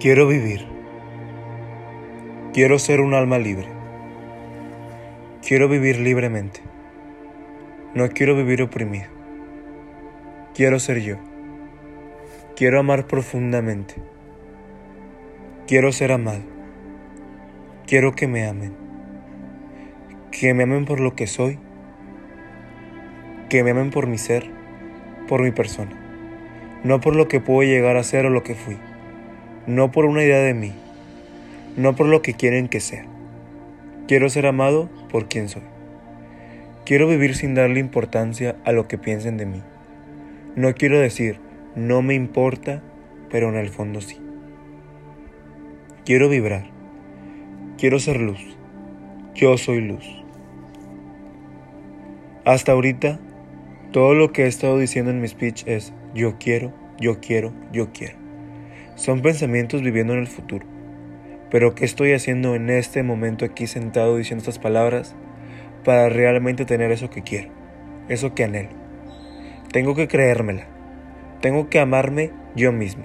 Quiero vivir. Quiero ser un alma libre. Quiero vivir libremente. No quiero vivir oprimido. Quiero ser yo. Quiero amar profundamente. Quiero ser amado. Quiero que me amen. Que me amen por lo que soy. Que me amen por mi ser, por mi persona. No por lo que puedo llegar a ser o lo que fui. No por una idea de mí. No por lo que quieren que sea. Quiero ser amado por quien soy. Quiero vivir sin darle importancia a lo que piensen de mí. No quiero decir, no me importa, pero en el fondo sí. Quiero vibrar. Quiero ser luz. Yo soy luz. Hasta ahorita, todo lo que he estado diciendo en mi speech es yo quiero, yo quiero, yo quiero. Son pensamientos viviendo en el futuro. Pero ¿qué estoy haciendo en este momento aquí sentado diciendo estas palabras? para realmente tener eso que quiero, eso que anhelo. Tengo que creérmela, tengo que amarme yo mismo.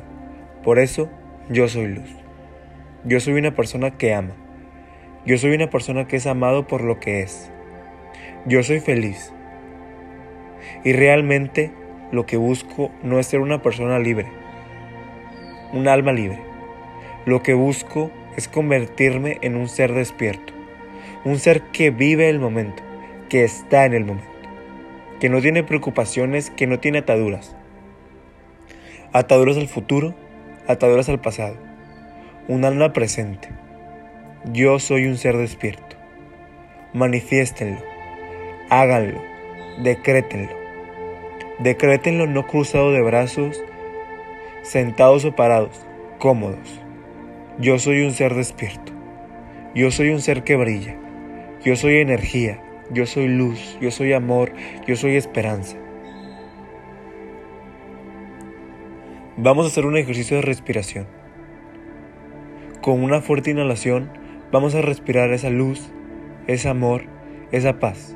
Por eso yo soy luz. Yo soy una persona que ama. Yo soy una persona que es amado por lo que es. Yo soy feliz. Y realmente lo que busco no es ser una persona libre, un alma libre. Lo que busco es convertirme en un ser despierto un ser que vive el momento, que está en el momento, que no tiene preocupaciones, que no tiene ataduras. Ataduras al futuro, ataduras al pasado. Un alma presente. Yo soy un ser despierto. Manifiéstenlo, háganlo, decrétenlo. Decrétenlo no cruzado de brazos, sentados o parados, cómodos. Yo soy un ser despierto. Yo soy un ser que brilla. Yo soy energía, yo soy luz, yo soy amor, yo soy esperanza. Vamos a hacer un ejercicio de respiración. Con una fuerte inhalación vamos a respirar esa luz, ese amor, esa paz.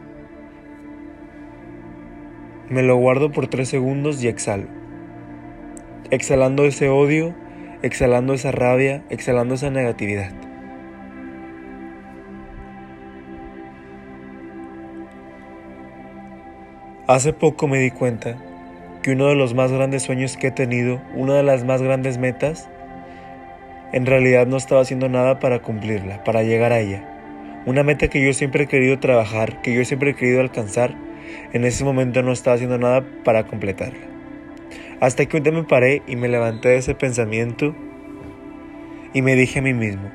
Me lo guardo por tres segundos y exhalo. Exhalando ese odio, exhalando esa rabia, exhalando esa negatividad. Hace poco me di cuenta que uno de los más grandes sueños que he tenido, una de las más grandes metas, en realidad no estaba haciendo nada para cumplirla, para llegar a ella. Una meta que yo siempre he querido trabajar, que yo siempre he querido alcanzar, en ese momento no estaba haciendo nada para completarla. Hasta que un día me paré y me levanté de ese pensamiento y me dije a mí mismo,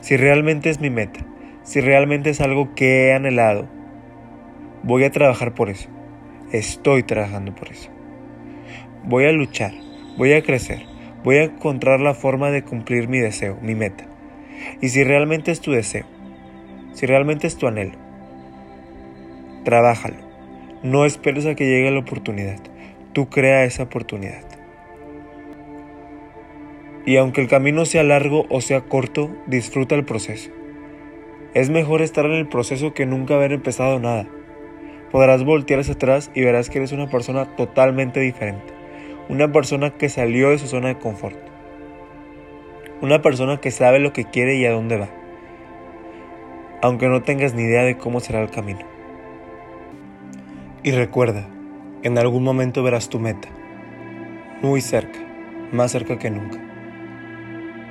si realmente es mi meta, si realmente es algo que he anhelado, Voy a trabajar por eso. Estoy trabajando por eso. Voy a luchar, voy a crecer, voy a encontrar la forma de cumplir mi deseo, mi meta. Y si realmente es tu deseo, si realmente es tu anhelo, trabájalo. No esperes a que llegue la oportunidad. Tú crea esa oportunidad. Y aunque el camino sea largo o sea corto, disfruta el proceso. Es mejor estar en el proceso que nunca haber empezado nada podrás voltear hacia atrás y verás que eres una persona totalmente diferente. Una persona que salió de su zona de confort. Una persona que sabe lo que quiere y a dónde va. Aunque no tengas ni idea de cómo será el camino. Y recuerda, en algún momento verás tu meta. Muy cerca, más cerca que nunca.